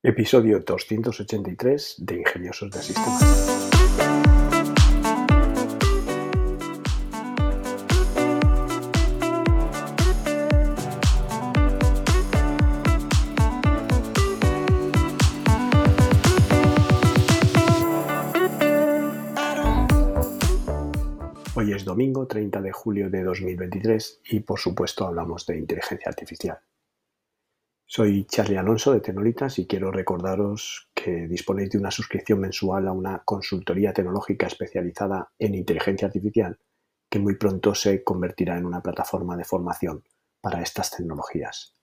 Episodio 283 de Ingeniosos de Sistemas. Hoy es domingo 30 de julio de 2023 y por supuesto hablamos de inteligencia artificial. Soy Charlie Alonso de Tenolitas y quiero recordaros que disponéis de una suscripción mensual a una consultoría tecnológica especializada en inteligencia artificial que muy pronto se convertirá en una plataforma de formación para estas tecnologías.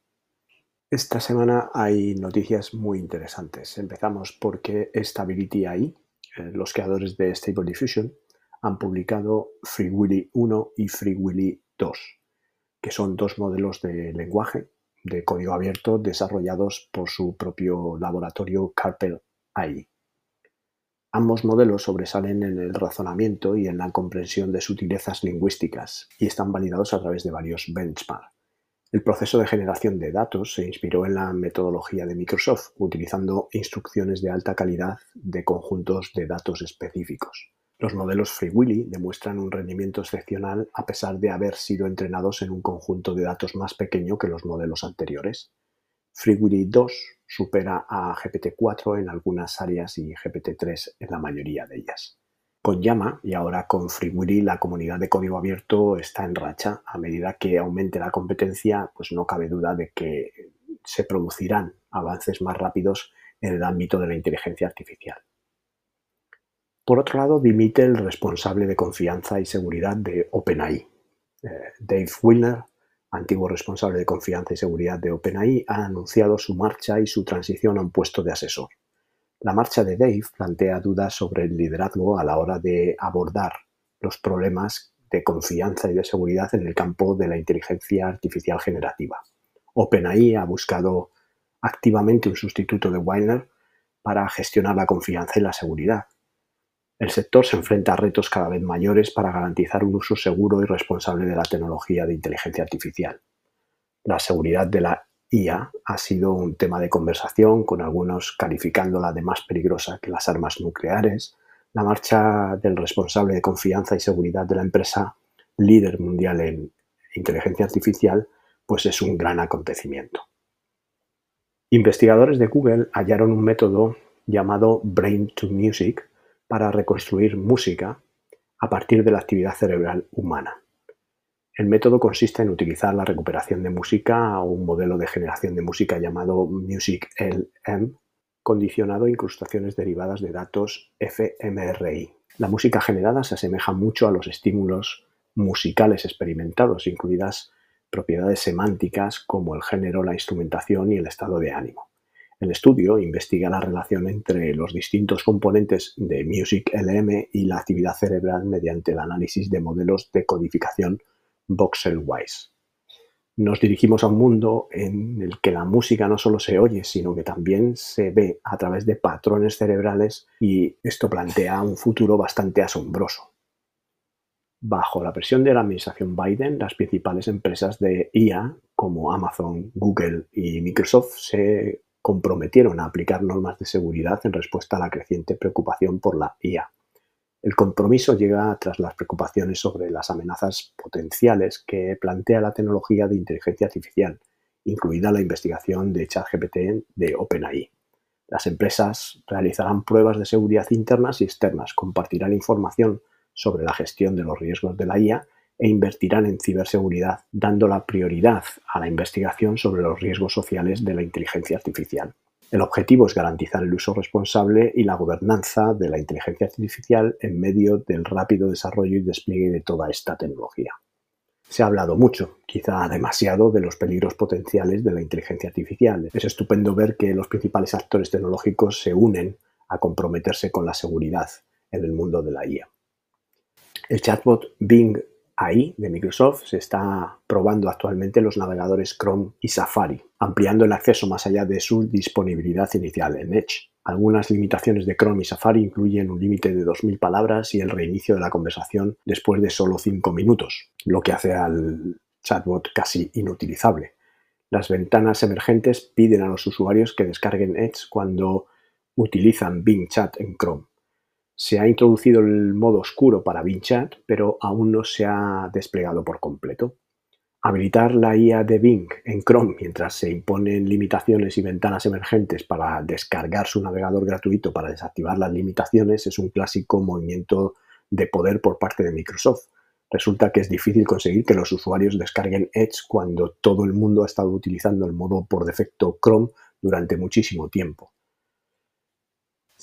Esta semana hay noticias muy interesantes. Empezamos porque Stability AI, eh, los creadores de Stable Diffusion, han publicado FreeWilly 1 y FreeWilly 2, que son dos modelos de lenguaje de código abierto desarrollados por su propio laboratorio Carpel AI. Ambos modelos sobresalen en el razonamiento y en la comprensión de sutilezas lingüísticas y están validados a través de varios benchmarks. El proceso de generación de datos se inspiró en la metodología de Microsoft, utilizando instrucciones de alta calidad de conjuntos de datos específicos. Los modelos FreeWilly demuestran un rendimiento excepcional a pesar de haber sido entrenados en un conjunto de datos más pequeño que los modelos anteriores. FreeWilly 2 supera a GPT-4 en algunas áreas y GPT-3 en la mayoría de ellas. Con Llama y ahora con FreeWilly la comunidad de código abierto está en racha. A medida que aumente la competencia, pues no cabe duda de que se producirán avances más rápidos en el ámbito de la inteligencia artificial. Por otro lado, dimite el responsable de confianza y seguridad de OpenAI. Eh, Dave Wilner, antiguo responsable de confianza y seguridad de OpenAI, ha anunciado su marcha y su transición a un puesto de asesor. La marcha de Dave plantea dudas sobre el liderazgo a la hora de abordar los problemas de confianza y de seguridad en el campo de la inteligencia artificial generativa. OpenAI ha buscado activamente un sustituto de Wilner para gestionar la confianza y la seguridad el sector se enfrenta a retos cada vez mayores para garantizar un uso seguro y responsable de la tecnología de inteligencia artificial. La seguridad de la IA ha sido un tema de conversación, con algunos calificándola de más peligrosa que las armas nucleares. La marcha del responsable de confianza y seguridad de la empresa líder mundial en inteligencia artificial, pues es un gran acontecimiento. Investigadores de Google hallaron un método llamado Brain to Music, para reconstruir música a partir de la actividad cerebral humana. El método consiste en utilizar la recuperación de música o un modelo de generación de música llamado Music LM, condicionado a incrustaciones derivadas de datos fMRI. La música generada se asemeja mucho a los estímulos musicales experimentados, incluidas propiedades semánticas como el género, la instrumentación y el estado de ánimo. El estudio investiga la relación entre los distintos componentes de Music LM y la actividad cerebral mediante el análisis de modelos de codificación voxel-wise. Nos dirigimos a un mundo en el que la música no solo se oye, sino que también se ve a través de patrones cerebrales y esto plantea un futuro bastante asombroso. Bajo la presión de la administración Biden, las principales empresas de IA como Amazon, Google y Microsoft se comprometieron a aplicar normas de seguridad en respuesta a la creciente preocupación por la IA. El compromiso llega tras las preocupaciones sobre las amenazas potenciales que plantea la tecnología de inteligencia artificial, incluida la investigación de ChatGPT de OpenAI. Las empresas realizarán pruebas de seguridad internas y externas, compartirán información sobre la gestión de los riesgos de la IA e invertirán en ciberseguridad, dando la prioridad a la investigación sobre los riesgos sociales de la inteligencia artificial. El objetivo es garantizar el uso responsable y la gobernanza de la inteligencia artificial en medio del rápido desarrollo y despliegue de toda esta tecnología. Se ha hablado mucho, quizá demasiado, de los peligros potenciales de la inteligencia artificial. Es estupendo ver que los principales actores tecnológicos se unen a comprometerse con la seguridad en el mundo de la IA. El chatbot Bing AI de Microsoft se está probando actualmente los navegadores Chrome y Safari, ampliando el acceso más allá de su disponibilidad inicial en Edge. Algunas limitaciones de Chrome y Safari incluyen un límite de 2.000 palabras y el reinicio de la conversación después de solo 5 minutos, lo que hace al chatbot casi inutilizable. Las ventanas emergentes piden a los usuarios que descarguen Edge cuando utilizan Bing Chat en Chrome. Se ha introducido el modo oscuro para Bing pero aún no se ha desplegado por completo. Habilitar la IA de Bing en Chrome mientras se imponen limitaciones y ventanas emergentes para descargar su navegador gratuito para desactivar las limitaciones es un clásico movimiento de poder por parte de Microsoft. Resulta que es difícil conseguir que los usuarios descarguen Edge cuando todo el mundo ha estado utilizando el modo por defecto Chrome durante muchísimo tiempo.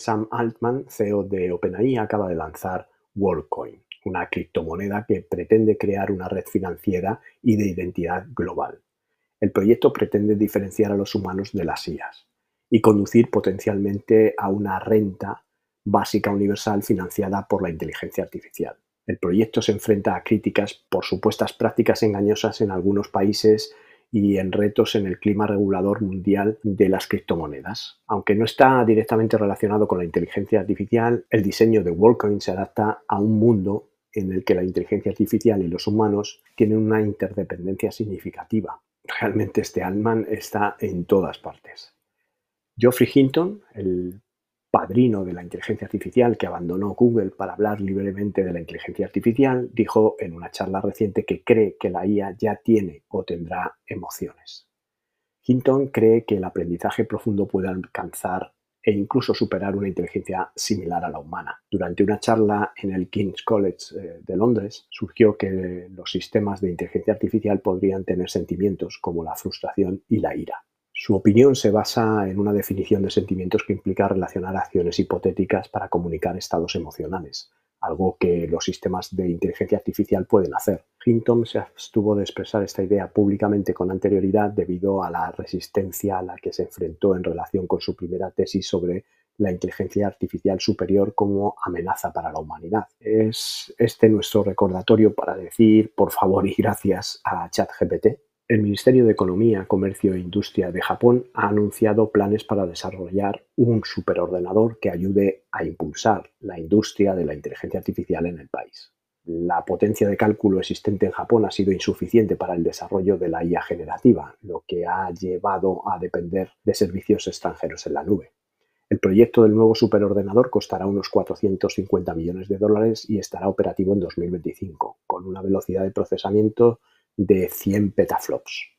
Sam Altman, CEO de OpenAI, acaba de lanzar WorldCoin una criptomoneda que pretende crear una red financiera y de identidad global. El proyecto pretende diferenciar a los humanos de las IAS y conducir potencialmente a una renta básica universal financiada por la inteligencia artificial. El proyecto se enfrenta a críticas por supuestas prácticas engañosas en algunos países y en retos en el clima regulador mundial de las criptomonedas. Aunque no está directamente relacionado con la inteligencia artificial, el diseño de WorldCoin se adapta a un mundo en el que la inteligencia artificial y los humanos tienen una interdependencia significativa. Realmente este Altman está en todas partes. Geoffrey Hinton, el padrino de la inteligencia artificial que abandonó Google para hablar libremente de la inteligencia artificial, dijo en una charla reciente que cree que la IA ya tiene o tendrá emociones. Hinton cree que el aprendizaje profundo puede alcanzar e incluso superar una inteligencia similar a la humana. Durante una charla en el King's College eh, de Londres surgió que los sistemas de inteligencia artificial podrían tener sentimientos como la frustración y la ira. Su opinión se basa en una definición de sentimientos que implica relacionar acciones hipotéticas para comunicar estados emocionales, algo que los sistemas de inteligencia artificial pueden hacer. Hinton se abstuvo de expresar esta idea públicamente con anterioridad debido a la resistencia a la que se enfrentó en relación con su primera tesis sobre la inteligencia artificial superior como amenaza para la humanidad. Es este nuestro recordatorio para decir por favor y gracias a ChatGPT el Ministerio de Economía, Comercio e Industria de Japón ha anunciado planes para desarrollar un superordenador que ayude a impulsar la industria de la inteligencia artificial en el país. La potencia de cálculo existente en Japón ha sido insuficiente para el desarrollo de la IA generativa, lo que ha llevado a depender de servicios extranjeros en la nube. El proyecto del nuevo superordenador costará unos 450 millones de dólares y estará operativo en 2025, con una velocidad de procesamiento de 100 petaflops.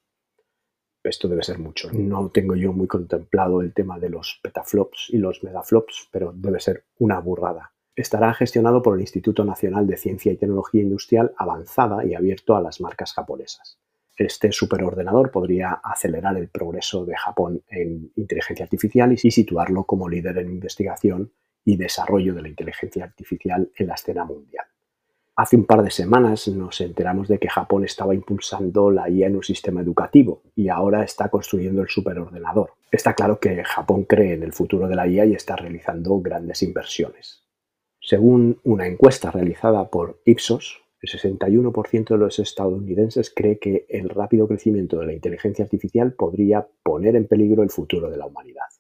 Esto debe ser mucho. No tengo yo muy contemplado el tema de los petaflops y los megaflops, pero debe ser una burrada. Estará gestionado por el Instituto Nacional de Ciencia y Tecnología Industrial avanzada y abierto a las marcas japonesas. Este superordenador podría acelerar el progreso de Japón en inteligencia artificial y situarlo como líder en investigación y desarrollo de la inteligencia artificial en la escena mundial. Hace un par de semanas nos enteramos de que Japón estaba impulsando la IA en un sistema educativo y ahora está construyendo el superordenador. Está claro que Japón cree en el futuro de la IA y está realizando grandes inversiones. Según una encuesta realizada por Ipsos, el 61% de los estadounidenses cree que el rápido crecimiento de la inteligencia artificial podría poner en peligro el futuro de la humanidad.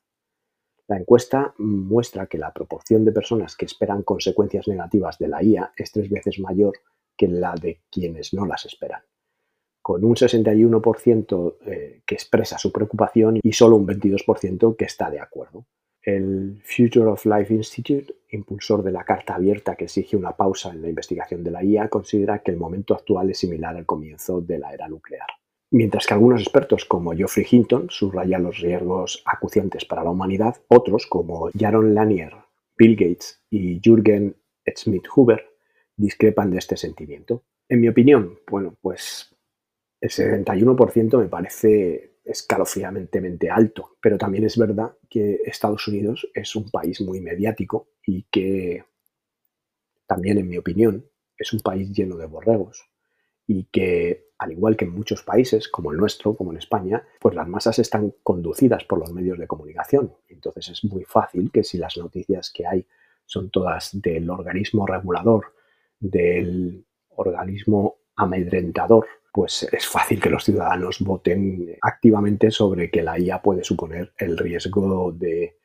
La encuesta muestra que la proporción de personas que esperan consecuencias negativas de la IA es tres veces mayor que la de quienes no las esperan, con un 61% eh, que expresa su preocupación y solo un 22% que está de acuerdo. El Future of Life Institute, impulsor de la carta abierta que exige una pausa en la investigación de la IA, considera que el momento actual es similar al comienzo de la era nuclear. Mientras que algunos expertos como Geoffrey Hinton subrayan los riesgos acuciantes para la humanidad, otros como Jaron Lanier, Bill Gates y Jürgen Schmidt-Huber discrepan de este sentimiento. En mi opinión, bueno, pues el 71% me parece escalofriantemente alto, pero también es verdad que Estados Unidos es un país muy mediático y que también, en mi opinión, es un país lleno de borregos y que al igual que en muchos países, como el nuestro, como en España, pues las masas están conducidas por los medios de comunicación. Entonces es muy fácil que si las noticias que hay son todas del organismo regulador, del organismo amedrentador, pues es fácil que los ciudadanos voten activamente sobre que la IA puede suponer el riesgo de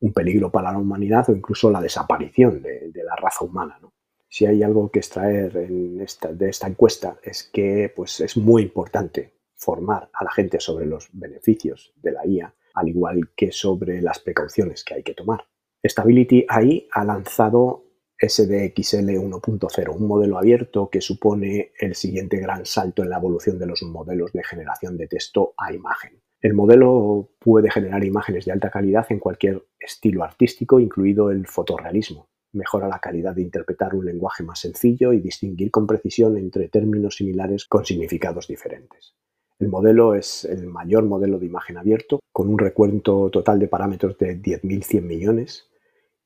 un peligro para la humanidad o incluso la desaparición de, la raza humana. ¿no? Si hay algo que extraer de esta encuesta es que pues, es muy importante formar a la gente sobre los beneficios de la IA, al igual que sobre las precauciones que hay que tomar. Stability AI ha lanzado SDXL 1.0, un modelo abierto que supone el siguiente gran salto en la evolución de los modelos de generación de texto a imagen. El modelo puede generar imágenes de alta calidad en cualquier estilo artístico, incluido el fotorrealismo. Mejora la calidad de interpretar un lenguaje más sencillo y distinguir con precisión entre términos similares con significados diferentes. El modelo es el mayor modelo de imagen abierto, con un recuento total de parámetros de 10.100 millones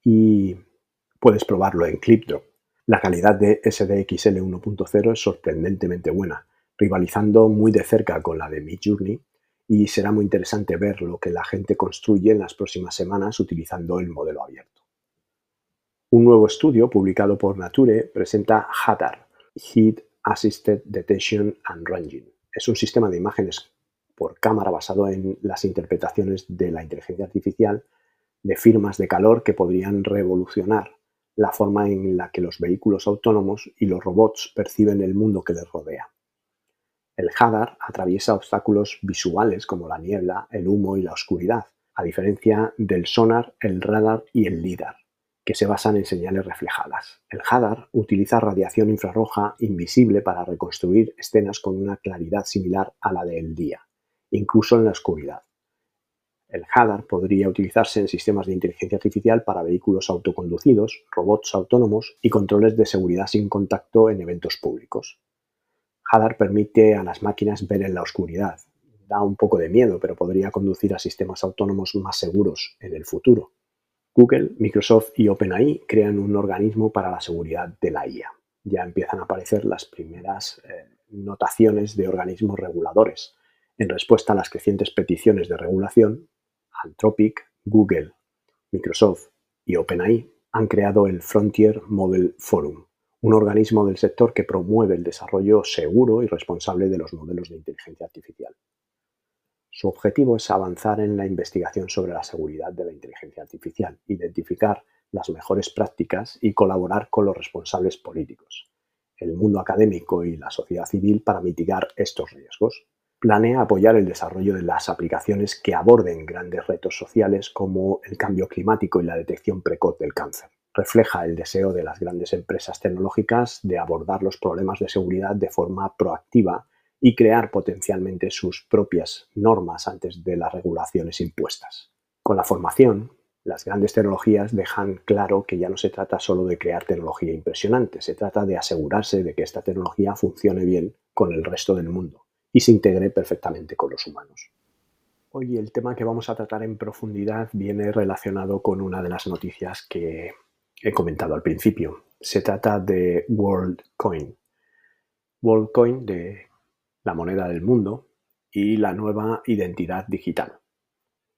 y Puedes probarlo en ClipDrop. La calidad de SDXL 1.0 es sorprendentemente buena, rivalizando muy de cerca con la de Midjourney y será muy interesante ver lo que la gente construye en las próximas semanas utilizando el modelo abierto. Un nuevo estudio publicado por Nature presenta HADAR, Heat Assisted Detection and Ranging. Es un sistema de imágenes por cámara basado en las interpretaciones de la inteligencia artificial de firmas de calor que podrían revolucionar la forma en la que los vehículos autónomos y los robots perciben el mundo que les rodea. El HADAR atraviesa obstáculos visuales como la niebla, el humo y la oscuridad, a diferencia del sonar, el radar y el LIDAR, que se basan en señales reflejadas. El HADAR utiliza radiación infrarroja invisible para reconstruir escenas con una claridad similar a la del día, incluso en la oscuridad. El HADAR podría utilizarse en sistemas de inteligencia artificial para vehículos autoconducidos, robots autónomos y controles de seguridad sin contacto en eventos públicos. HADAR permite a las máquinas ver en la oscuridad. Da un poco de miedo, pero podría conducir a sistemas autónomos más seguros en el futuro. Google, Microsoft y OpenAI crean un organismo para la seguridad de la IA. Ya empiezan a aparecer las primeras eh, notaciones de organismos reguladores. En respuesta a las crecientes peticiones de regulación, Anthropic, Google, Microsoft y OpenAI han creado el Frontier Model Forum, un organismo del sector que promueve el desarrollo seguro y responsable de los modelos de inteligencia artificial. Su objetivo es avanzar en la investigación sobre la seguridad de la inteligencia artificial, identificar las mejores prácticas y colaborar con los responsables políticos, el mundo académico y la sociedad civil para mitigar estos riesgos planea apoyar el desarrollo de las aplicaciones que aborden grandes retos sociales como el cambio climático y la detección precoz del cáncer. Refleja el deseo de las grandes empresas tecnológicas de abordar los problemas de seguridad de forma proactiva y crear potencialmente sus propias normas antes de las regulaciones impuestas. Con la formación, las grandes tecnologías dejan claro que ya no se trata solo de crear tecnología impresionante, se trata de asegurarse de que esta tecnología funcione bien con el resto del mundo y se integre perfectamente con los humanos. Hoy el tema que vamos a tratar en profundidad viene relacionado con una de las noticias que he comentado al principio. Se trata de WorldCoin. WorldCoin de la moneda del mundo y la nueva identidad digital.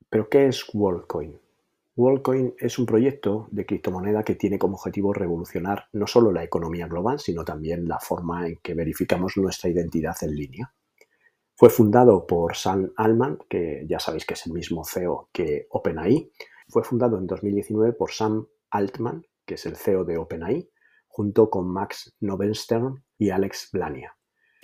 ¿Pero qué es WorldCoin? WorldCoin es un proyecto de criptomoneda que tiene como objetivo revolucionar no solo la economía global, sino también la forma en que verificamos nuestra identidad en línea. Fue fundado por Sam Altman, que ya sabéis que es el mismo CEO que OpenAI. Fue fundado en 2019 por Sam Altman, que es el CEO de OpenAI, junto con Max Novenstern y Alex Blania.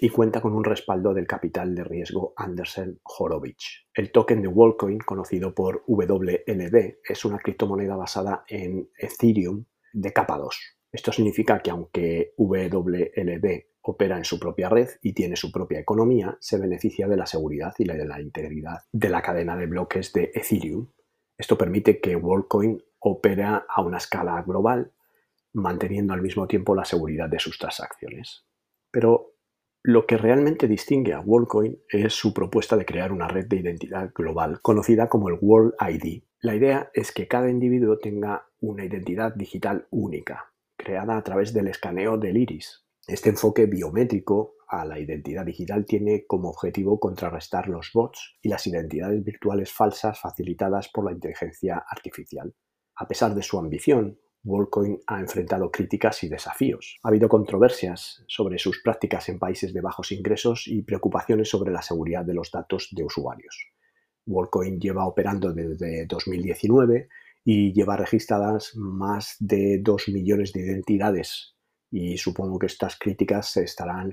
Y cuenta con un respaldo del capital de riesgo Andersen Horowitz. El token de WorldCoin, conocido por WLD, es una criptomoneda basada en Ethereum de capa 2. Esto significa que aunque WLD opera en su propia red y tiene su propia economía, se beneficia de la seguridad y de la integridad de la cadena de bloques de Ethereum. Esto permite que WorldCoin opere a una escala global, manteniendo al mismo tiempo la seguridad de sus transacciones. Pero lo que realmente distingue a WorldCoin es su propuesta de crear una red de identidad global, conocida como el World ID. La idea es que cada individuo tenga una identidad digital única, creada a través del escaneo del iris, este enfoque biométrico a la identidad digital tiene como objetivo contrarrestar los bots y las identidades virtuales falsas facilitadas por la inteligencia artificial. A pesar de su ambición, WorldCoin ha enfrentado críticas y desafíos. Ha habido controversias sobre sus prácticas en países de bajos ingresos y preocupaciones sobre la seguridad de los datos de usuarios. WorldCoin lleva operando desde 2019 y lleva registradas más de 2 millones de identidades y supongo que estas críticas estarán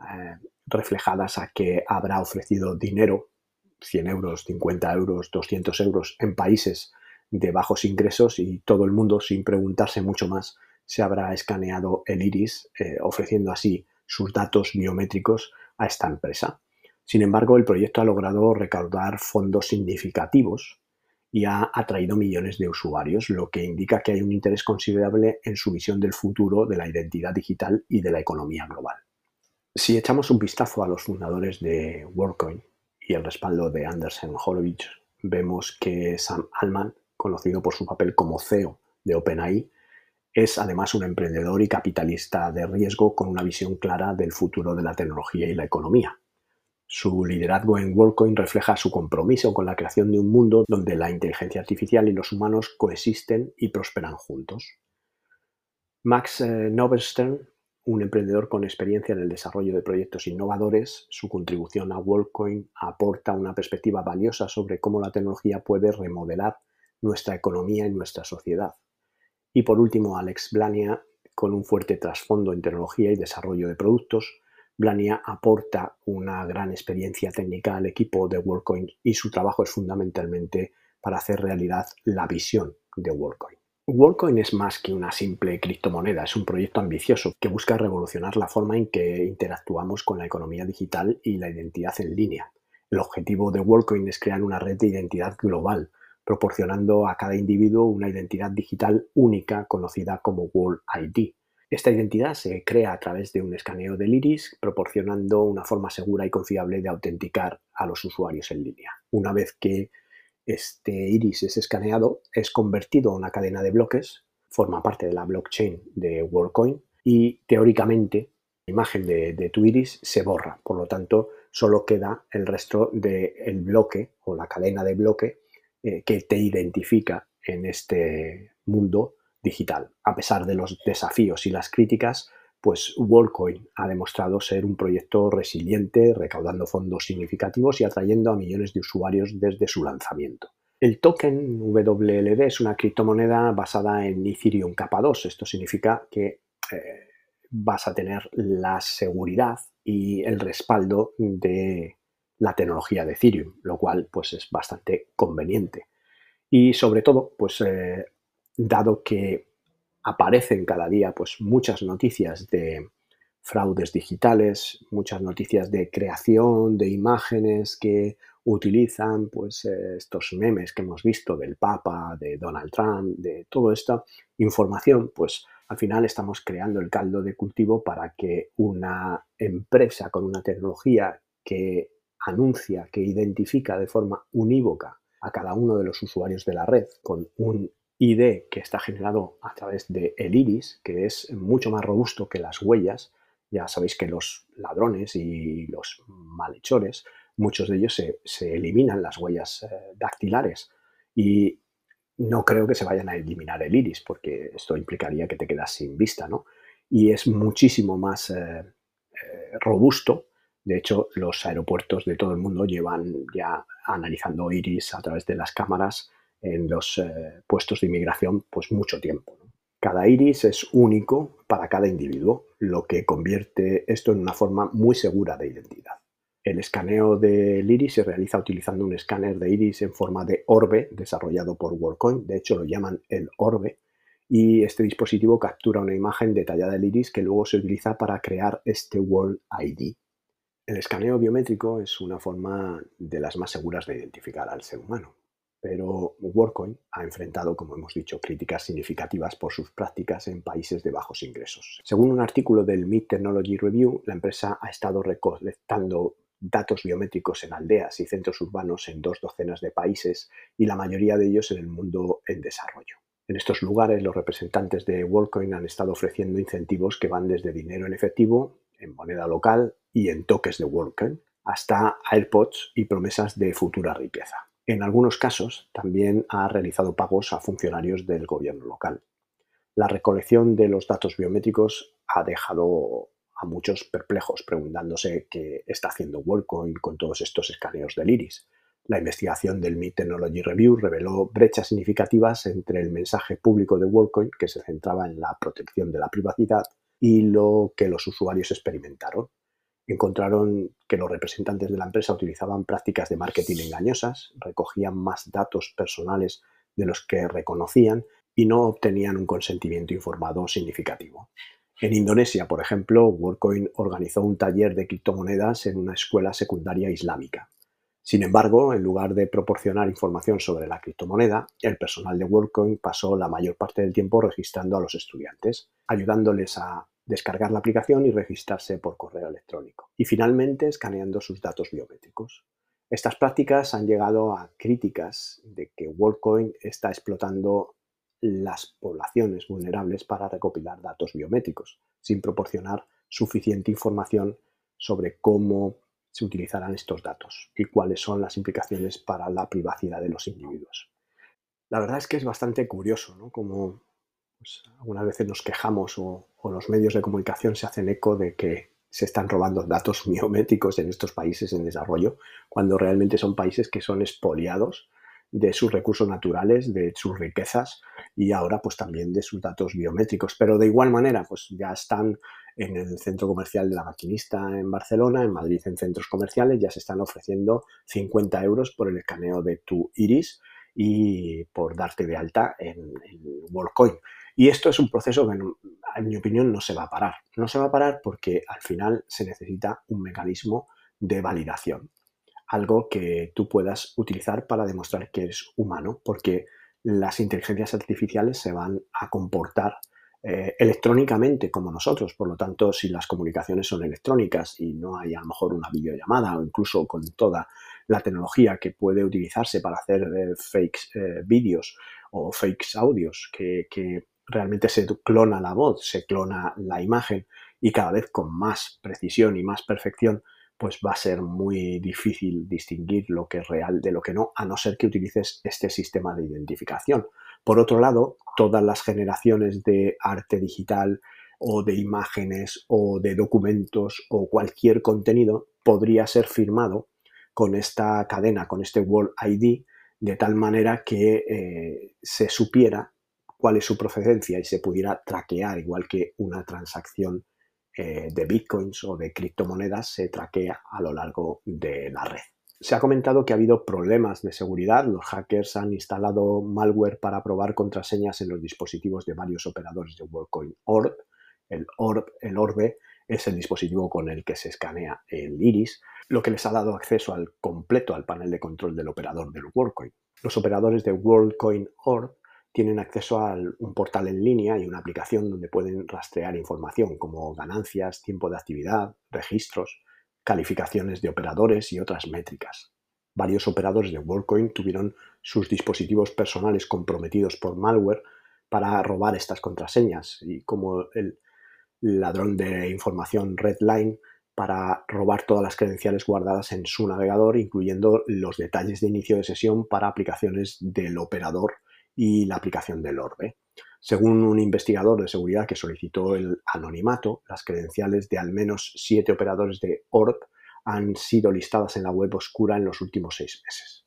eh, reflejadas a que habrá ofrecido dinero, 100 euros, 50 euros, 200 euros, en países de bajos ingresos y todo el mundo, sin preguntarse mucho más, se habrá escaneado el iris, eh, ofreciendo así sus datos biométricos a esta empresa. Sin embargo, el proyecto ha logrado recaudar fondos significativos y ha atraído millones de usuarios, lo que indica que hay un interés considerable en su visión del futuro de la identidad digital y de la economía global. Si echamos un vistazo a los fundadores de WorldCoin y el respaldo de Andersen Horowitz, vemos que Sam Altman, conocido por su papel como CEO de OpenAI, es además un emprendedor y capitalista de riesgo con una visión clara del futuro de la tecnología y la economía. Su liderazgo en WorldCoin refleja su compromiso con la creación de un mundo donde la inteligencia artificial y los humanos coexisten y prosperan juntos. Max eh, Noverstern un emprendedor con experiencia en el desarrollo de proyectos innovadores, su contribución a WorldCoin aporta una perspectiva valiosa sobre cómo la tecnología puede remodelar nuestra economía y nuestra sociedad. Y por último, Alex Blania, con un fuerte trasfondo en tecnología y desarrollo de productos, Blania aporta una gran experiencia técnica al equipo de WorldCoin y su trabajo es fundamentalmente para hacer realidad la visión de WorldCoin. WorldCoin es más que una simple criptomoneda, es un proyecto ambicioso que busca revolucionar la forma en que interactuamos con la economía digital y la identidad en línea. El objetivo de WorldCoin es crear una red de identidad global, proporcionando a cada individuo una identidad digital única conocida como World ID. Esta identidad se crea a través de un escaneo del iris, proporcionando una forma segura y confiable de autenticar a los usuarios en línea. Una vez que este iris es escaneado, es convertido a una cadena de bloques, forma parte de la blockchain de WorldCoin y teóricamente la imagen de, tu iris se borra. Por lo tanto, solo queda el resto del bloque o la cadena de bloque eh, que te identifica en este mundo digital. A pesar de los desafíos y las críticas, pues WorldCoin ha demostrado ser un proyecto resiliente, recaudando fondos significativos y atrayendo a millones de usuarios desde su lanzamiento. El token WLD es una criptomoneda basada en Ethereum capa 2. Esto significa que eh, vas a tener la seguridad y el respaldo de la tecnología de Ethereum, lo cual pues es bastante conveniente. Y sobre todo, pues eh, dado que aparecen cada día pues, muchas noticias de fraudes digitales, muchas noticias de creación de imágenes que utilizan pues, eh, estos memes que hemos visto del Papa, de Donald Trump, de toda esta información, pues al final estamos creando el caldo de cultivo para que una empresa con una tecnología que anuncia, que identifica de forma unívoca a cada uno de los usuarios de la red con un ID que está generado a través de el iris, que es mucho más robusto que las huellas. Ya sabéis que los ladrones y los malhechores, muchos de ellos se, eliminan las huellas eh, dactilares y no creo que se vayan a eliminar el iris porque esto implicaría que te quedas sin vista, ¿no? Y es muchísimo más eh, eh, robusto. De hecho, los aeropuertos de todo el mundo llevan ya analizando iris a través de las cámaras en los eh, puestos de inmigración pues mucho tiempo. Cada iris es único para cada individuo, lo que convierte esto en una forma muy segura de identidad. El escaneo del iris se realiza utilizando un escáner de iris en forma de orbe desarrollado por WorldCoin, de hecho lo llaman el orbe, y este dispositivo captura una imagen detallada del iris que luego se utiliza para crear este World ID. El escaneo biométrico es una forma de las más seguras de identificar al ser humano pero WorldCoin ha enfrentado, como hemos dicho, críticas significativas por sus prácticas en países de bajos ingresos. Según un artículo del Mid Technology Review, la empresa ha estado recolectando datos biométricos en aldeas y centros urbanos en dos docenas de países y la mayoría de ellos en el mundo en desarrollo. En estos lugares, los representantes de WorldCoin han estado ofreciendo incentivos que van desde dinero en efectivo, en moneda local y en toques de WorldCoin, hasta AirPods y promesas de futura riqueza. En algunos casos también ha realizado pagos a funcionarios del gobierno local. La recolección de los datos biométricos ha dejado a muchos perplejos preguntándose qué está haciendo WorldCoin con todos estos escaneos del iris. La investigación del Mid Technology Review reveló brechas significativas entre el mensaje público de WorldCoin, que se centraba en la protección de la privacidad, y lo que los usuarios experimentaron. encontraron que los representantes de la empresa utilizaban prácticas de marketing engañosas, recogían más datos personales de los que reconocían y no obtenían un consentimiento informado significativo. En Indonesia, por ejemplo, WorldCoin organizó un taller de criptomonedas en una escuela secundaria islámica. Sin embargo, en lugar de proporcionar información sobre la criptomoneda, el personal de WorldCoin pasó la mayor parte del tiempo registrando a los estudiantes, ayudándoles a descargar la aplicación y registrarse por correo electrónico. Y finalmente, escaneando sus datos biométricos. Estas prácticas han llegado a críticas de que WorldCoin está explotando las poblaciones vulnerables para recopilar datos biométricos, sin proporcionar suficiente información sobre cómo se utilizarán estos datos y cuáles son las implicaciones para la privacidad de los individuos. La verdad es que es bastante curioso, ¿no? Como pues, algunas veces nos quejamos o, o los medios de comunicación se hacen eco de que se están robando datos biométricos en estos países en desarrollo, cuando realmente son países que son expoliados de sus recursos naturales, de sus riquezas y ahora pues también de sus datos biométricos. Pero de igual manera pues ya están en el centro comercial de la maquinista en Barcelona, en Madrid en centros comerciales ya se están ofreciendo 50 euros por el escaneo de tu iris y por darte de alta en, en WorldCoin. Y esto es un proceso que, en mi opinión, no se va a parar. No se va a parar porque al final se necesita un mecanismo de validación algo que tú puedas utilizar para demostrar que eres humano, porque las inteligencias artificiales se van a comportar eh, electrónicamente como nosotros. Por lo tanto, si las comunicaciones son electrónicas y no hay a lo mejor una videollamada o incluso con toda la tecnología que puede utilizarse para hacer eh, fakes eh, vídeos o fakes audios, que, que realmente se clona la voz, se clona la imagen y cada vez con más precisión y más perfección, pues va a ser muy difícil distinguir lo que es real de lo que no, a no ser que utilices este sistema de identificación. Por otro lado, todas las generaciones de arte digital o de imágenes o de documentos o cualquier contenido podría ser firmado con esta cadena, con este World ID, de tal manera que eh, se supiera cuál es su procedencia y se pudiera traquear, igual que una transacción eh, de bitcoins o de criptomonedas se traquea a lo largo de la red. Se ha comentado que ha habido problemas de seguridad. Los hackers han instalado malware para probar contraseñas en los dispositivos de varios operadores de WorldCoin Orb. El Orb, el Orbe, es el dispositivo con el que se escanea el iris, lo que les ha dado acceso al completo al panel de control del operador del WorldCoin. Los operadores de WorldCoin Orb tienen acceso a un portal en línea y una aplicación donde pueden rastrear información como ganancias, tiempo de actividad, registros, calificaciones de operadores y otras métricas. Varios operadores de WorldCoin tuvieron sus dispositivos personales comprometidos por malware para robar estas contraseñas y como el ladrón de información Redline para robar todas las credenciales guardadas en su navegador, incluyendo los detalles de inicio de sesión para aplicaciones del operador y la aplicación del Orbe. Según un investigador de seguridad que solicitó el anonimato, las credenciales de al menos siete operadores de Orb han sido listadas en la web oscura en los últimos seis meses.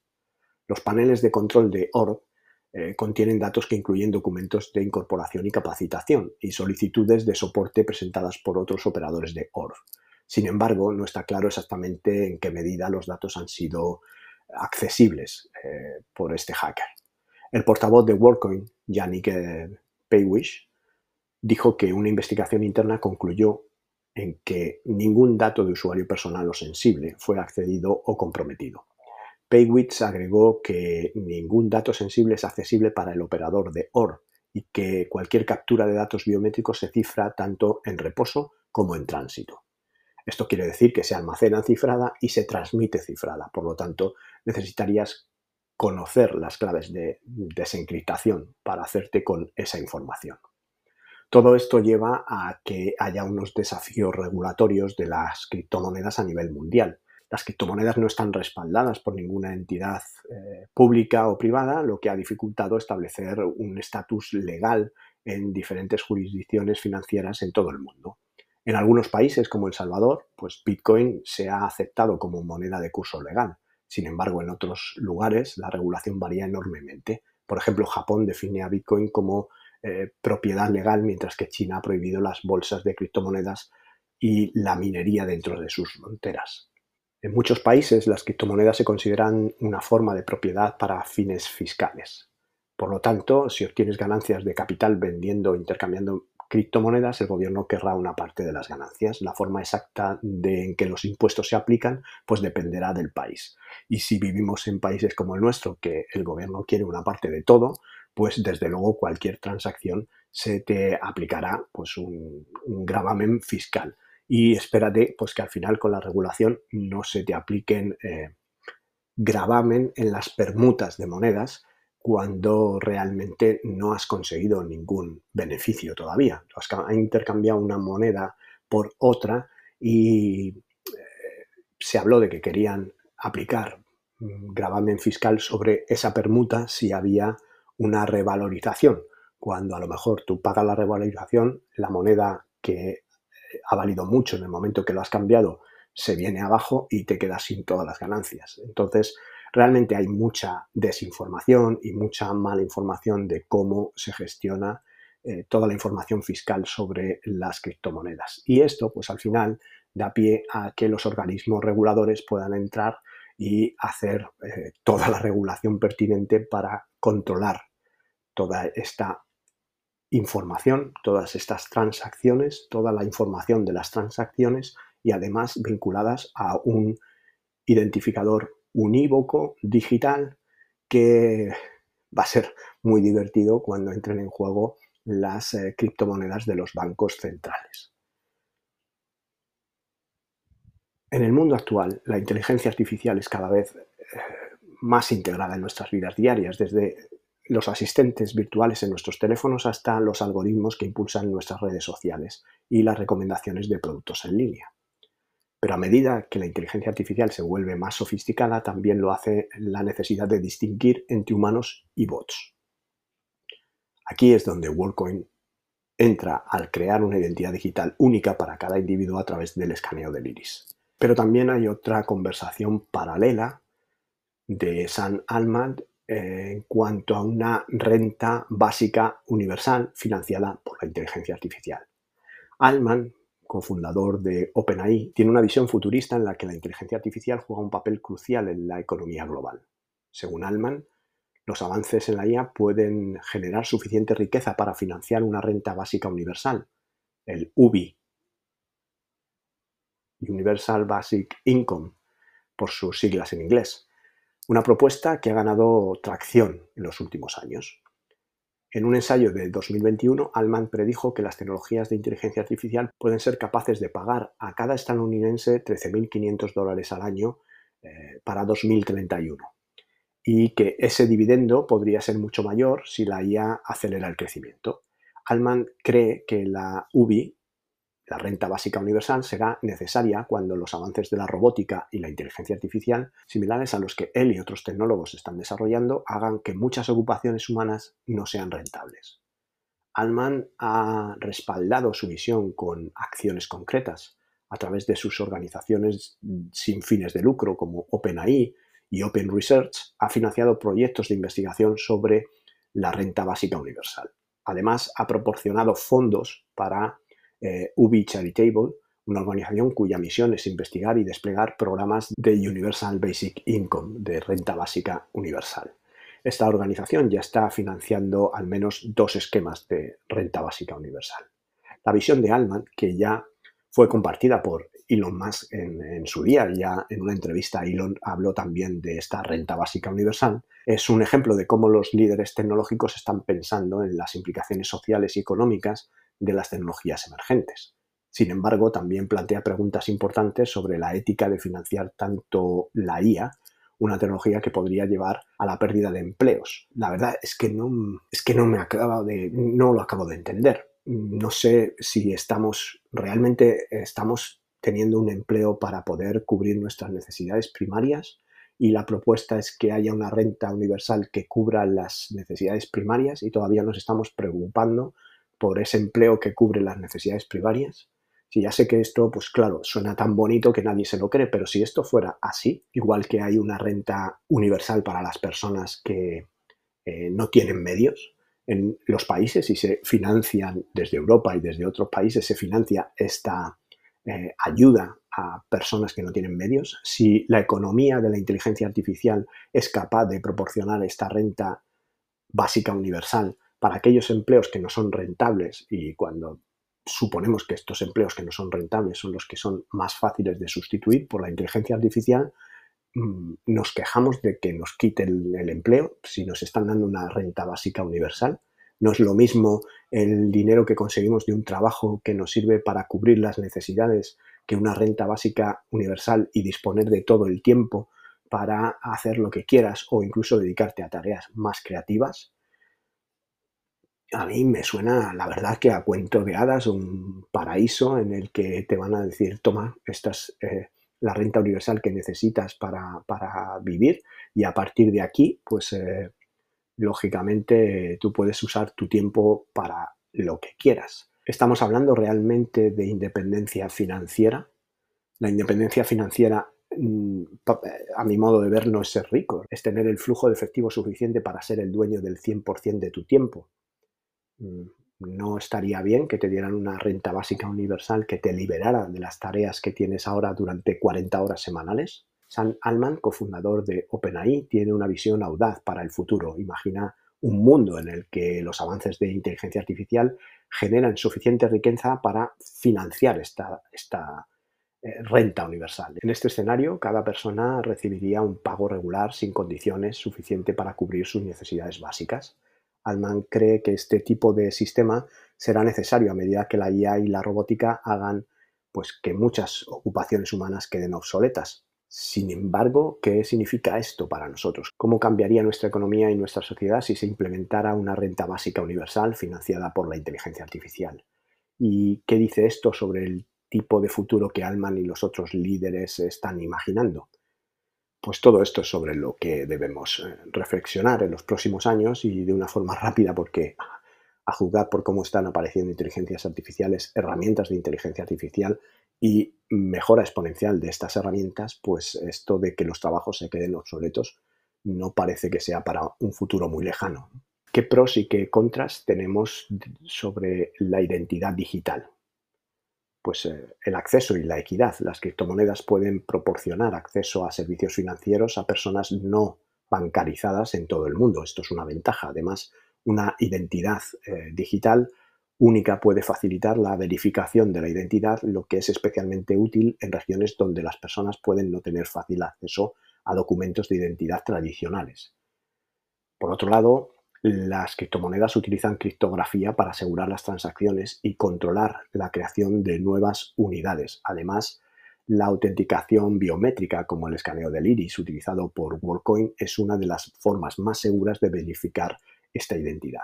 Los paneles de control de Orb eh, contienen datos que incluyen documentos de incorporación y capacitación y solicitudes de soporte presentadas por otros operadores de Orb. Sin embargo, no está claro exactamente en qué medida los datos han sido accesibles eh, por este hacker. El portavoz de WorldCoin, Yannick eh, Paywish, dijo que una investigación interna concluyó en que ningún dato de usuario personal o sensible fue accedido o comprometido. Paywitz agregó que ningún dato sensible es accesible para el operador de OR y que cualquier captura de datos biométricos se cifra tanto en reposo como en tránsito. Esto quiere decir que se almacena cifrada y se transmite cifrada. Por lo tanto, necesitarías conocer las claves de desencriptación para hacerte con esa información. Todo esto lleva a que haya unos desafíos regulatorios de las criptomonedas a nivel mundial. Las criptomonedas no están respaldadas por ninguna entidad eh, pública o privada, lo que ha dificultado establecer un estatus legal en diferentes jurisdicciones financieras en todo el mundo. En algunos países como El Salvador, pues Bitcoin se ha aceptado como moneda de curso legal, sin embargo, en otros lugares la regulación varía enormemente. Por ejemplo, Japón define a Bitcoin como eh, propiedad legal, mientras que China ha prohibido las bolsas de criptomonedas y la minería dentro de sus fronteras. En muchos países las criptomonedas se consideran una forma de propiedad para fines fiscales. Por lo tanto, si obtienes ganancias de capital vendiendo o intercambiando criptomonedas, el gobierno querrá una parte de las ganancias. La forma exacta de en que los impuestos se aplican, pues dependerá del país. Y si vivimos en países como el nuestro, que el gobierno quiere una parte de todo, pues desde luego cualquier transacción se te aplicará pues un, gravamen fiscal. Y espérate pues que al final con la regulación no se te apliquen eh, gravamen en las permutas de monedas, cuando realmente no has conseguido ningún beneficio todavía. Has intercambiado una moneda por otra y eh, se habló de que querían aplicar gravamen fiscal sobre esa permuta si había una revalorización, cuando a lo mejor tú pagas la revalorización, la moneda que eh, ha valido mucho en el momento que lo has cambiado se viene abajo y te quedas sin todas las ganancias. Entonces, realmente hay mucha desinformación y mucha mala información de cómo se gestiona eh, toda la información fiscal sobre las criptomonedas. Y esto, pues al final, da pie a que los organismos reguladores puedan entrar y hacer eh, toda la regulación pertinente para controlar toda esta información, todas estas transacciones, toda la información de las transacciones y además vinculadas a un identificador unívoco digital que va a ser muy divertido cuando entren en juego las eh, criptomonedas de los bancos centrales. En el mundo actual, la inteligencia artificial es cada vez eh, más integrada en nuestras vidas diarias, desde los asistentes virtuales en nuestros teléfonos hasta los algoritmos que impulsan nuestras redes sociales y las recomendaciones de productos en línea. Pero a medida que la inteligencia artificial se vuelve más sofisticada, también lo hace la necesidad de distinguir entre humanos y bots. Aquí es donde WorldCoin entra al crear una identidad digital única para cada individuo a través del escaneo del iris. Pero también hay otra conversación paralela de San Alman eh, en cuanto a una renta básica universal financiada por la inteligencia artificial. Alman cofundador de OpenAI, tiene una visión futurista en la que la inteligencia artificial juega un papel crucial en la economía global. Según Alman, los avances en la IA pueden generar suficiente riqueza para financiar una renta básica universal, el UBI, Universal Basic Income, por sus siglas en inglés, una propuesta que ha ganado tracción en los últimos años. En un ensayo de 2021, Alman predijo que las tecnologías de inteligencia artificial pueden ser capaces de pagar a cada estadounidense 13.500 dólares al año eh, para 2031 y que ese dividendo podría ser mucho mayor si la IA acelera el crecimiento. Alman cree que la UBI la renta básica universal será necesaria cuando los avances de la robótica y la inteligencia artificial, similares a los que él y otros tecnólogos están desarrollando, hagan que muchas ocupaciones humanas no sean rentables. Alman ha respaldado su visión con acciones concretas a través de sus organizaciones sin fines de lucro como OpenAI y Open Research, ha financiado proyectos de investigación sobre la renta básica universal. Además, ha proporcionado fondos para eh, Charitable, una organización cuya misión es investigar y desplegar programas de Universal Basic Income, de renta básica universal. Esta organización ya está financiando al menos dos esquemas de renta básica universal. La visión de Alman, que ya fue compartida por Elon Musk en, en, su día, ya en una entrevista Elon habló también de esta renta básica universal, es un ejemplo de cómo los líderes tecnológicos están pensando en las implicaciones sociales y económicas de las tecnologías emergentes. Sin embargo, también plantea preguntas importantes sobre la ética de financiar tanto la IA, una tecnología que podría llevar a la pérdida de empleos. La verdad es que no, es que no me acabo de, no lo acabo de entender. No sé si estamos realmente estamos teniendo un empleo para poder cubrir nuestras necesidades primarias y la propuesta es que haya una renta universal que cubra las necesidades primarias y todavía nos estamos preocupando por ese empleo que cubre las necesidades primarias. Si ya sé que esto, pues claro, suena tan bonito que nadie se lo cree, pero si esto fuera así, igual que hay una renta universal para las personas que eh, no tienen medios, en los países y se financian desde Europa y desde otros países, se financia esta eh, ayuda a personas que no tienen medios, si la economía de la inteligencia artificial es capaz de proporcionar esta renta básica universal para aquellos empleos que no son rentables y cuando suponemos que estos empleos que no son rentables son los que son más fáciles de sustituir por la inteligencia artificial, mm, nos quejamos de que nos quiten el empleo si nos están dando una renta básica universal. No es lo mismo el dinero que conseguimos de un trabajo que nos sirve para cubrir las necesidades que una renta básica universal y disponer de todo el tiempo para hacer lo que quieras o incluso dedicarte a tareas más creativas a mí me suena, la verdad, que a cuento de hadas, un paraíso en el que te van a decir, toma, esta es eh, la renta universal que necesitas para, vivir y a partir de aquí, pues eh, lógicamente tú puedes usar tu tiempo para lo que quieras. Estamos hablando realmente de independencia financiera. La independencia financiera, mm, a mi modo de ver, no es ser rico, es tener el flujo de efectivo suficiente para ser el dueño del 100% de tu tiempo. Mm, no estaría bien que te dieran una renta básica universal que te liberara de las tareas que tienes ahora durante 40 horas semanales. Sam Altman, cofundador de OpenAI, tiene una visión audaz para el futuro. Imagina un mundo en el que los avances de inteligencia artificial generan suficiente riqueza para financiar esta, esta eh, renta universal. En este escenario, cada persona recibiría un pago regular sin condiciones suficiente para cubrir sus necesidades básicas. Altman cree que este tipo de sistema será necesario a medida que la IA y la robótica hagan pues, que muchas ocupaciones humanas queden obsoletas. Sin embargo, ¿qué significa esto para nosotros? ¿Cómo cambiaría nuestra economía y nuestra sociedad si se implementara una renta básica universal financiada por la inteligencia artificial? ¿Y qué dice esto sobre el tipo de futuro que Alman y los otros líderes están imaginando? Pues todo esto es sobre lo que debemos eh, reflexionar en los próximos años y de una forma rápida porque a juzgar por cómo están apareciendo inteligencias artificiales, herramientas de inteligencia artificial y mejora exponencial de estas herramientas, pues esto de que los trabajos se queden obsoletos no parece que sea para un futuro muy lejano. ¿Qué pros y qué contras tenemos sobre la identidad digital? Pues, eh, el acceso y la equidad. Las criptomonedas pueden proporcionar acceso a servicios financieros a personas no bancarizadas en todo el mundo. Esto es una ventaja. Además, una identidad eh, digital única puede facilitar la verificación de la identidad, lo que es especialmente útil en regiones donde las personas pueden no tener fácil acceso a documentos de identidad tradicionales. Por otro lado, las criptomonedas utilizan criptografía para asegurar las transacciones y controlar la creación de nuevas unidades. Además, la autenticación biométrica, como el escaneo del iris utilizado por WorldCoin, es una de las formas más seguras de verificar esta identidad.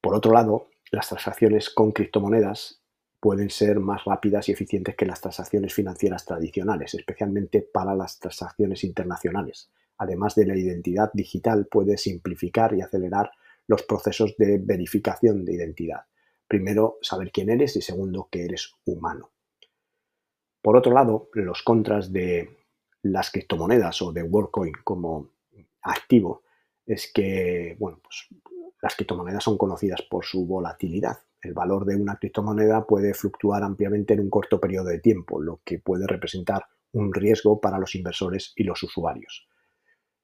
Por otro lado, las transacciones con criptomonedas pueden ser más rápidas y eficientes que las transacciones financieras tradicionales, especialmente para las transacciones internacionales además de la identidad digital, puede simplificar y acelerar los procesos de verificación de identidad. Primero, saber quién eres y segundo, que eres humano. Por otro lado, los contras de las criptomonedas o de WorldCoin como activo es que, bueno, pues las criptomonedas son conocidas por su volatilidad. El valor de una criptomoneda puede fluctuar ampliamente en un corto periodo de tiempo, lo que puede representar un riesgo para los inversores y los usuarios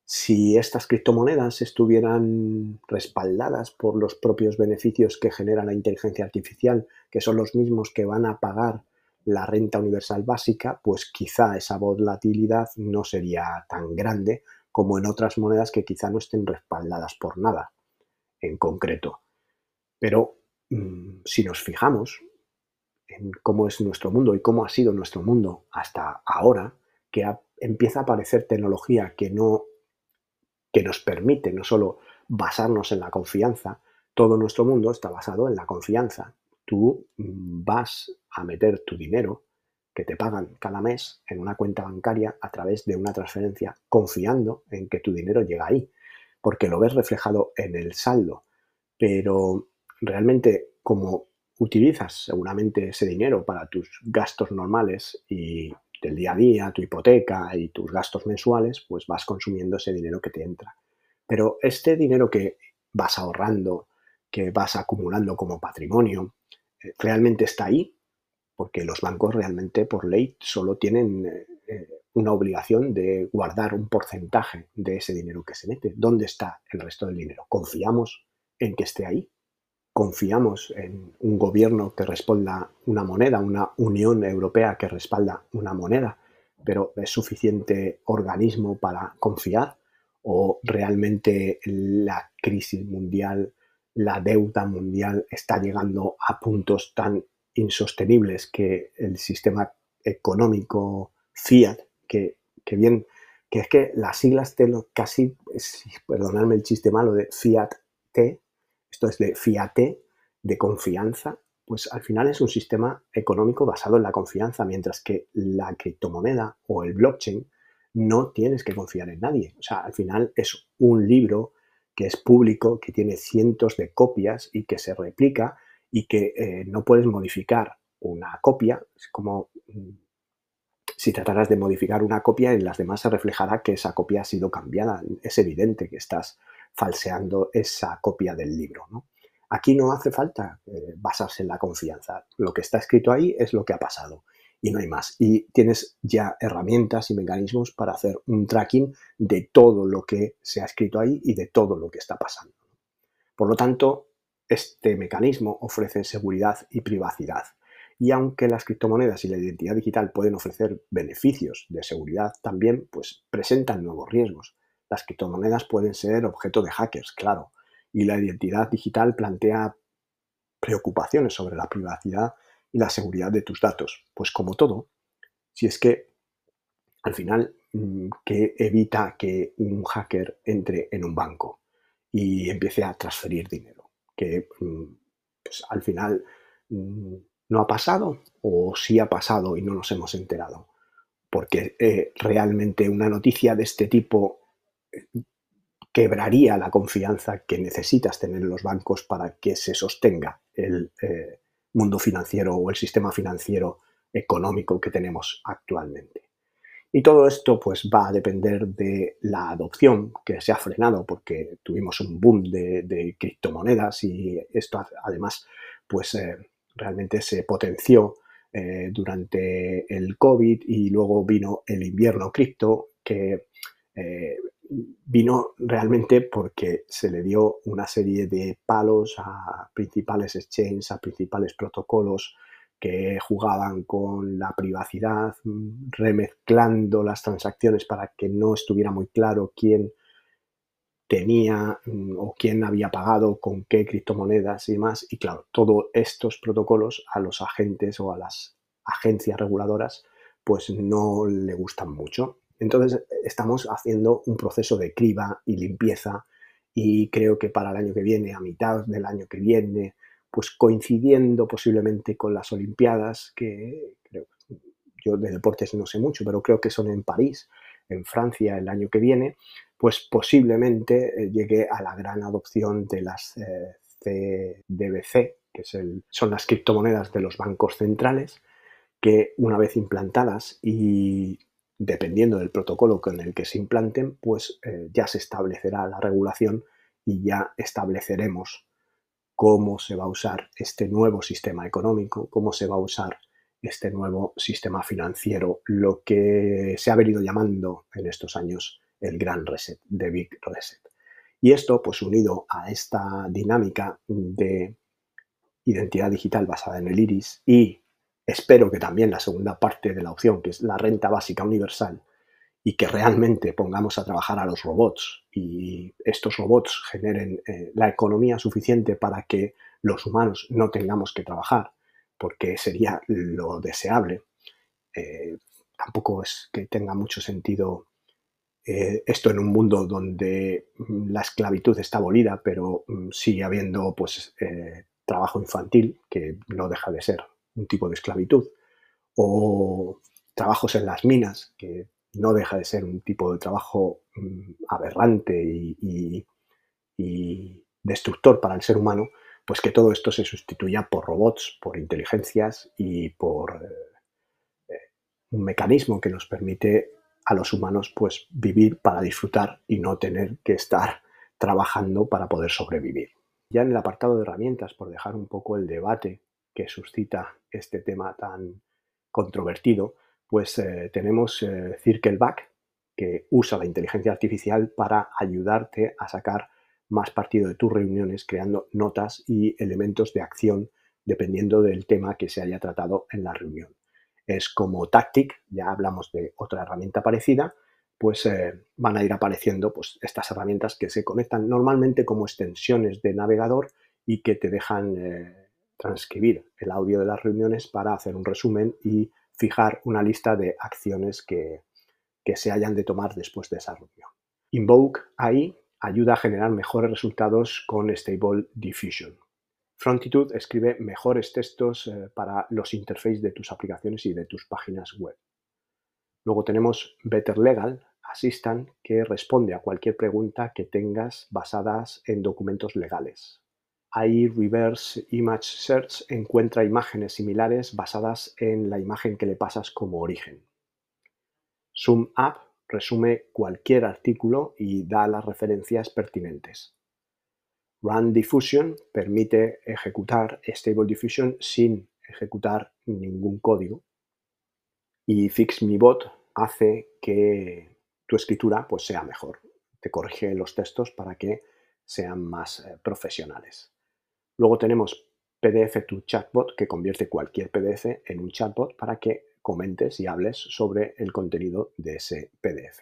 si estas criptomonedas estuvieran respaldadas por los propios beneficios que genera la inteligencia artificial, que son los mismos que van a pagar la renta universal básica, pues quizá esa volatilidad no sería tan grande como en otras monedas que quizá no estén respaldadas por nada en concreto. Pero mm, si nos fijamos en cómo es nuestro mundo y cómo ha sido nuestro mundo hasta ahora, que empieza a aparecer tecnología que no que nos permite no solo basarnos en la confianza, todo nuestro mundo está basado en la confianza. Tú vas a meter tu dinero que te pagan cada mes en una cuenta bancaria a través de una transferencia, confiando en que tu dinero llega ahí, porque lo ves reflejado en el saldo. Pero realmente como utilizas seguramente ese dinero para tus gastos normales y del día a día, tu hipoteca y tus gastos mensuales, pues vas consumiendo ese dinero que te entra. Pero este dinero que vas ahorrando, que vas acumulando como patrimonio, eh, ¿realmente está ahí? porque los bancos realmente por ley solo tienen eh, eh, una obligación de guardar un porcentaje de ese dinero que se mete. ¿Dónde está el resto del dinero? ¿Confiamos en que esté ahí? ¿Confiamos en un gobierno que respalda una moneda, una Unión Europea que respalda una moneda? ¿Pero es suficiente organismo para confiar? ¿O realmente la crisis mundial, la deuda mundial está llegando a puntos tan insostenibles que el sistema económico fiat, que, bien, que es que las siglas de lo casi, perdonadme el chiste malo de fiat T, esto es de fiat de confianza, pues al final es un sistema económico basado en la confianza, mientras que la criptomoneda o el blockchain no tienes que confiar en nadie. O sea, al final es un libro que es público, que tiene cientos de copias y que se replica y que eh, no puedes modificar una copia. Es como mm, si trataras de modificar una copia, en las demás se reflejará que esa copia ha sido cambiada. Es evidente que estás falseando esa copia del libro. Aquí no hace falta eh, basarse en la confianza. Lo que está escrito ahí es lo que ha pasado y no hay más. Y tienes ya herramientas y mecanismos para hacer un tracking de todo lo que se ha escrito ahí y de todo lo que está pasando. Por lo tanto, este mecanismo ofrece seguridad y privacidad. Y aunque las criptomonedas y la identidad digital pueden ofrecer beneficios de seguridad, también pues, presentan nuevos riesgos. Las criptomonedas pueden ser objeto de hackers, claro, y la identidad digital plantea preocupaciones sobre la privacidad y la seguridad de tus datos. Pues como todo, si es que al final, mm, que evita que un hacker entre en un banco y empiece a transferir dinero? Que mm, pues, al final mm, no ha pasado o sí ha pasado y no nos hemos enterado. Porque eh, realmente una noticia de este tipo quebraría la confianza que necesitas tener en los bancos para que se sostenga el eh, mundo financiero o el sistema financiero económico que tenemos actualmente. Y todo esto pues va a depender de la adopción que se ha frenado porque tuvimos un boom de, criptomonedas y esto además pues realmente se potenció eh, durante el COVID y luego vino el invierno cripto que eh, vino realmente porque se le dio una serie de palos a principales exchanges, a principales protocolos que jugaban con la privacidad, remezclando las transacciones para que no estuviera muy claro quién tenía mm, o quién había pagado, con qué criptomonedas y demás. Y claro, todos estos protocolos a los agentes o a las agencias reguladoras pues no le gustan mucho. Entonces estamos haciendo un proceso de criba y limpieza y creo que para el año que viene, a mitad del año que viene, pues coincidiendo posiblemente con las Olimpiadas, que creo, yo de deportes no sé mucho, pero creo que son en París, en Francia el año que viene, pues posiblemente eh, llegue a la gran adopción de las eh, CDBC, que son las criptomonedas de los bancos centrales, que una vez implantadas y dependiendo del protocolo con el que se implanten, pues eh, ya se establecerá la regulación y ya estableceremos cómo se va a usar este nuevo sistema económico, cómo se va a usar este nuevo sistema financiero, lo que se ha venido llamando en estos años el gran reset, de Big Reset. Y esto, pues unido a esta dinámica de identidad digital basada en el iris y espero que también la segunda parte de la opción, que es la renta básica universal, y que realmente pongamos a trabajar a los robots y estos robots generen eh, la economía suficiente para que los humanos no tengamos que trabajar, porque sería lo deseable. Eh, tampoco es que tenga mucho sentido eh, esto en un mundo donde mm, la esclavitud está abolida, pero mm, sigue habiendo pues, trabajo infantil, que no deja de ser un tipo de esclavitud, o trabajos en las minas, que no deja de ser un tipo de trabajo mm, aberrante y, destructor para el ser humano, pues que todo esto se sustituya por robots, por inteligencias y por eh, un mecanismo que nos permite a los humanos pues vivir para disfrutar y no tener que estar trabajando para poder sobrevivir. Ya en el apartado de herramientas, por dejar un poco el debate que suscita este tema tan controvertido, pues eh, tenemos eh, Circleback, que usa la inteligencia artificial para ayudarte a sacar más partido de tus reuniones creando notas y elementos de acción dependiendo del tema que se haya tratado en la reunión. Es como Tactic, ya hablamos de otra herramienta parecida, pues eh, van a ir apareciendo pues, estas herramientas que se conectan normalmente como extensiones de navegador y que te dejan eh, transcribir el audio de las reuniones para hacer un resumen y fijar una lista de acciones que, que se hayan de tomar después de esa reunión. Invoke AI ayuda a generar mejores resultados con Stable Diffusion. Frontitude escribe mejores textos eh, para los interfaces de tus aplicaciones y de tus páginas web. Luego tenemos Better Legal Assistant que responde a cualquier pregunta que tengas basadas en documentos legales. AI Reverse Image Search encuentra imágenes similares basadas en la imagen que le pasas como origen. Sum Up resume cualquier artículo y da las referencias pertinentes. Run Diffusion permite ejecutar Stable Diffusion sin ejecutar ningún código. Y FixMeBot hace que tu escritura pues, sea mejor. Te corrige los textos para que sean más eh, profesionales. Luego tenemos PDF to Chatbot que convierte cualquier PDF en un chatbot para que comentes y hables sobre el contenido de ese PDF.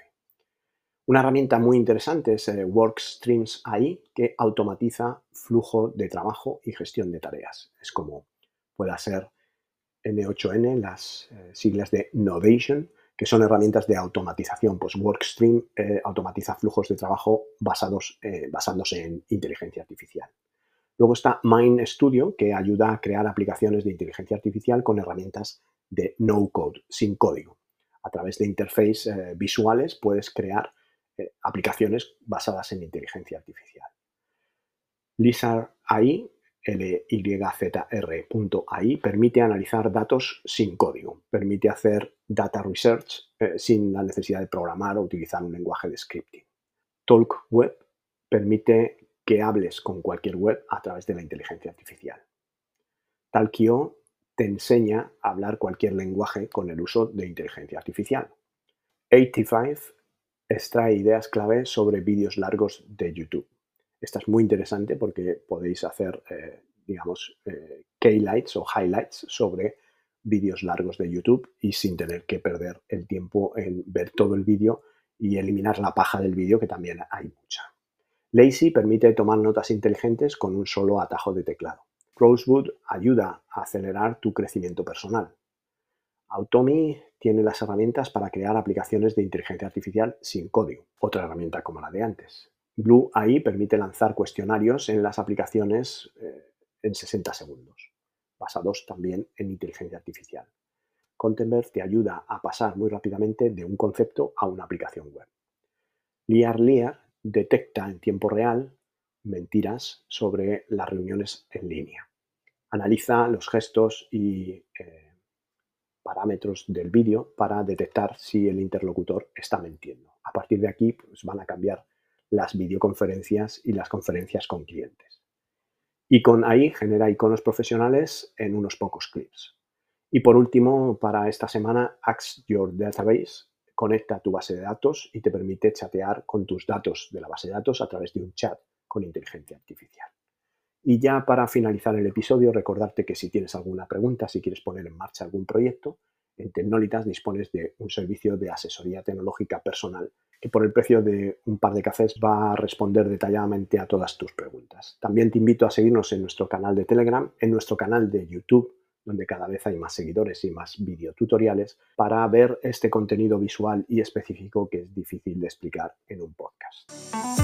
Una herramienta muy interesante es eh, WorkStreams AI, que automatiza flujo de trabajo y gestión de tareas. Es como pueda ser N8N, las eh, siglas de Novation, que son herramientas de automatización. Pues WorkStream eh, automatiza flujos de trabajo basados, basándose en inteligencia artificial. Luego está Mind Studio, que ayuda a crear aplicaciones de inteligencia artificial con herramientas de no code, sin código. A través de interfaces eh, visuales puedes crear eh, aplicaciones basadas en inteligencia artificial. Lizard AI, LYZR.ai, permite analizar datos sin código, permite hacer data research eh, sin la necesidad de programar o utilizar un lenguaje de scripting. Talk Web permite que hables con cualquier web a través de la inteligencia artificial. Talkio te enseña a hablar cualquier lenguaje con el uso de inteligencia artificial. 85 extrae ideas clave sobre vídeos largos de YouTube. Esta es muy interesante porque podéis hacer, eh, digamos, eh, keylights o highlights sobre vídeos largos de YouTube y sin tener que perder el tiempo en ver todo el vídeo y eliminar la paja del vídeo, que también hay mucha. Lazy permite tomar notas inteligentes con un solo atajo de teclado. Rosewood ayuda a acelerar tu crecimiento personal. Automi tiene las herramientas para crear aplicaciones de inteligencia artificial sin código, otra herramienta como la de antes. Blue AI permite lanzar cuestionarios en las aplicaciones eh, en 60 segundos, basados también en inteligencia artificial. Contenberg te ayuda a pasar muy rápidamente de un concepto a una aplicación web. Liar Liar detecta en tiempo real mentiras sobre las reuniones en línea. Analiza los gestos y eh, parámetros del vídeo para detectar si el interlocutor está mintiendo. A partir de aquí pues, van a cambiar las videoconferencias y las conferencias con clientes. Y con ahí genera iconos profesionales en unos pocos clips. Y por último, para esta semana, Ask Your Database conecta tu base de datos y te permite chatear con tus datos de la base de datos a través de un chat con inteligencia artificial. Y ya para finalizar el episodio, recordarte que si tienes alguna pregunta, si quieres poner en marcha algún proyecto, en Tecnolitas dispones de un servicio de asesoría tecnológica personal que por el precio de un par de cafés va a responder detalladamente a todas tus preguntas. También te invito a seguirnos en nuestro canal de Telegram, en nuestro canal de YouTube, donde cada vez hay más seguidores y más videotutoriales, para ver este contenido visual y específico que es difícil de explicar en un podcast.